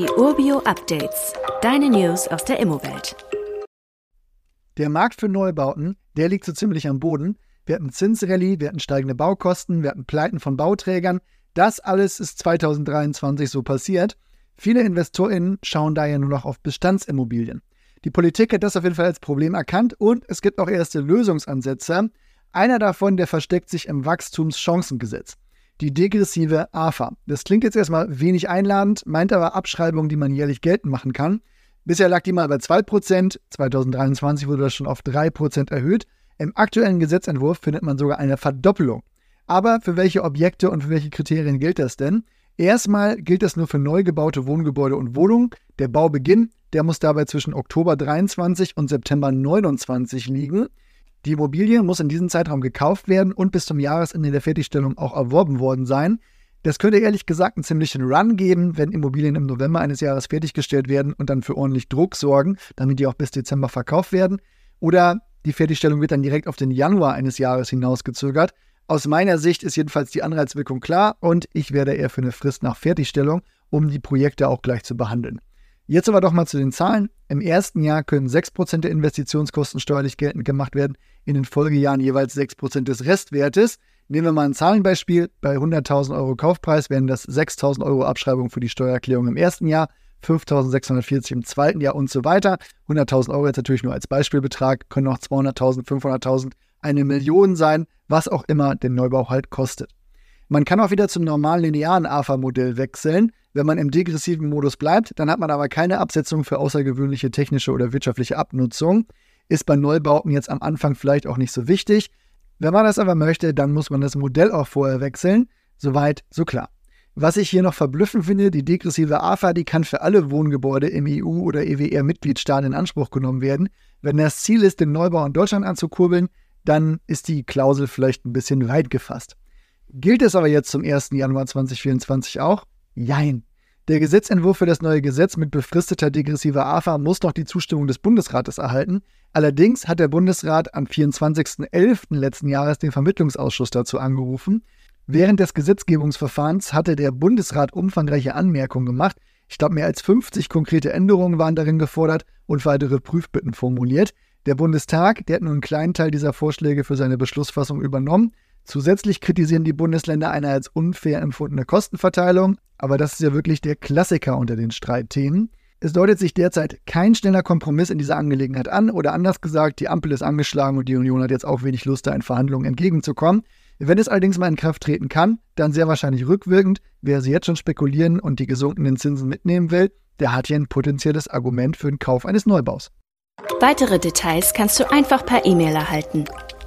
Die Urbio Updates. Deine News aus der Immowelt. Der Markt für Neubauten, der liegt so ziemlich am Boden. Wir hatten Zinsrallye, wir hatten steigende Baukosten, wir hatten Pleiten von Bauträgern. Das alles ist 2023 so passiert. Viele InvestorInnen schauen daher nur noch auf Bestandsimmobilien. Die Politik hat das auf jeden Fall als Problem erkannt und es gibt auch erste Lösungsansätze. Einer davon, der versteckt sich im Wachstumschancengesetz die degressive AFA. Das klingt jetzt erstmal wenig einladend, meint aber Abschreibungen, die man jährlich geltend machen kann. Bisher lag die mal bei 2%, 2023 wurde das schon auf 3% erhöht. Im aktuellen Gesetzentwurf findet man sogar eine Verdoppelung. Aber für welche Objekte und für welche Kriterien gilt das denn? Erstmal gilt das nur für neu gebaute Wohngebäude und Wohnungen. Der Baubeginn, der muss dabei zwischen Oktober 23 und September 29 liegen. Die Immobilie muss in diesem Zeitraum gekauft werden und bis zum Jahresende der Fertigstellung auch erworben worden sein. Das könnte ehrlich gesagt einen ziemlichen Run geben, wenn Immobilien im November eines Jahres fertiggestellt werden und dann für ordentlich Druck sorgen, damit die auch bis Dezember verkauft werden. Oder die Fertigstellung wird dann direkt auf den Januar eines Jahres hinausgezögert. Aus meiner Sicht ist jedenfalls die Anreizwirkung klar und ich werde eher für eine Frist nach Fertigstellung, um die Projekte auch gleich zu behandeln. Jetzt aber doch mal zu den Zahlen. Im ersten Jahr können 6% der Investitionskosten steuerlich geltend gemacht werden, in den Folgejahren jeweils 6% des Restwertes. Nehmen wir mal ein Zahlenbeispiel. Bei 100.000 Euro Kaufpreis wären das 6.000 Euro Abschreibung für die Steuererklärung im ersten Jahr, 5.640 im zweiten Jahr und so weiter. 100.000 Euro jetzt natürlich nur als Beispielbetrag, können auch 200.000, 500.000, eine Million sein, was auch immer den Neubau halt kostet. Man kann auch wieder zum normalen linearen AFA-Modell wechseln. Wenn man im degressiven Modus bleibt, dann hat man aber keine Absetzung für außergewöhnliche technische oder wirtschaftliche Abnutzung. Ist bei Neubauten jetzt am Anfang vielleicht auch nicht so wichtig. Wenn man das aber möchte, dann muss man das Modell auch vorher wechseln. Soweit, so klar. Was ich hier noch verblüffend finde, die degressive AFA, die kann für alle Wohngebäude im EU- oder EWR-Mitgliedstaat in Anspruch genommen werden. Wenn das Ziel ist, den Neubau in Deutschland anzukurbeln, dann ist die Klausel vielleicht ein bisschen weit gefasst. Gilt es aber jetzt zum 1. Januar 2024 auch? Jein. Der Gesetzentwurf für das neue Gesetz mit befristeter degressiver AFA muss noch die Zustimmung des Bundesrates erhalten. Allerdings hat der Bundesrat am 24.11. letzten Jahres den Vermittlungsausschuss dazu angerufen. Während des Gesetzgebungsverfahrens hatte der Bundesrat umfangreiche Anmerkungen gemacht. Ich glaube, mehr als 50 konkrete Änderungen waren darin gefordert und weitere Prüfbitten formuliert. Der Bundestag, der hat nur einen kleinen Teil dieser Vorschläge für seine Beschlussfassung übernommen. Zusätzlich kritisieren die Bundesländer eine als unfair empfundene Kostenverteilung, aber das ist ja wirklich der Klassiker unter den Streitthemen. Es deutet sich derzeit kein schneller Kompromiss in dieser Angelegenheit an oder anders gesagt, die Ampel ist angeschlagen und die Union hat jetzt auch wenig Lust, da in Verhandlungen entgegenzukommen. Wenn es allerdings mal in Kraft treten kann, dann sehr wahrscheinlich rückwirkend. Wer sie jetzt schon spekulieren und die gesunkenen Zinsen mitnehmen will, der hat hier ein potenzielles Argument für den Kauf eines Neubaus. Weitere Details kannst du einfach per E-Mail erhalten.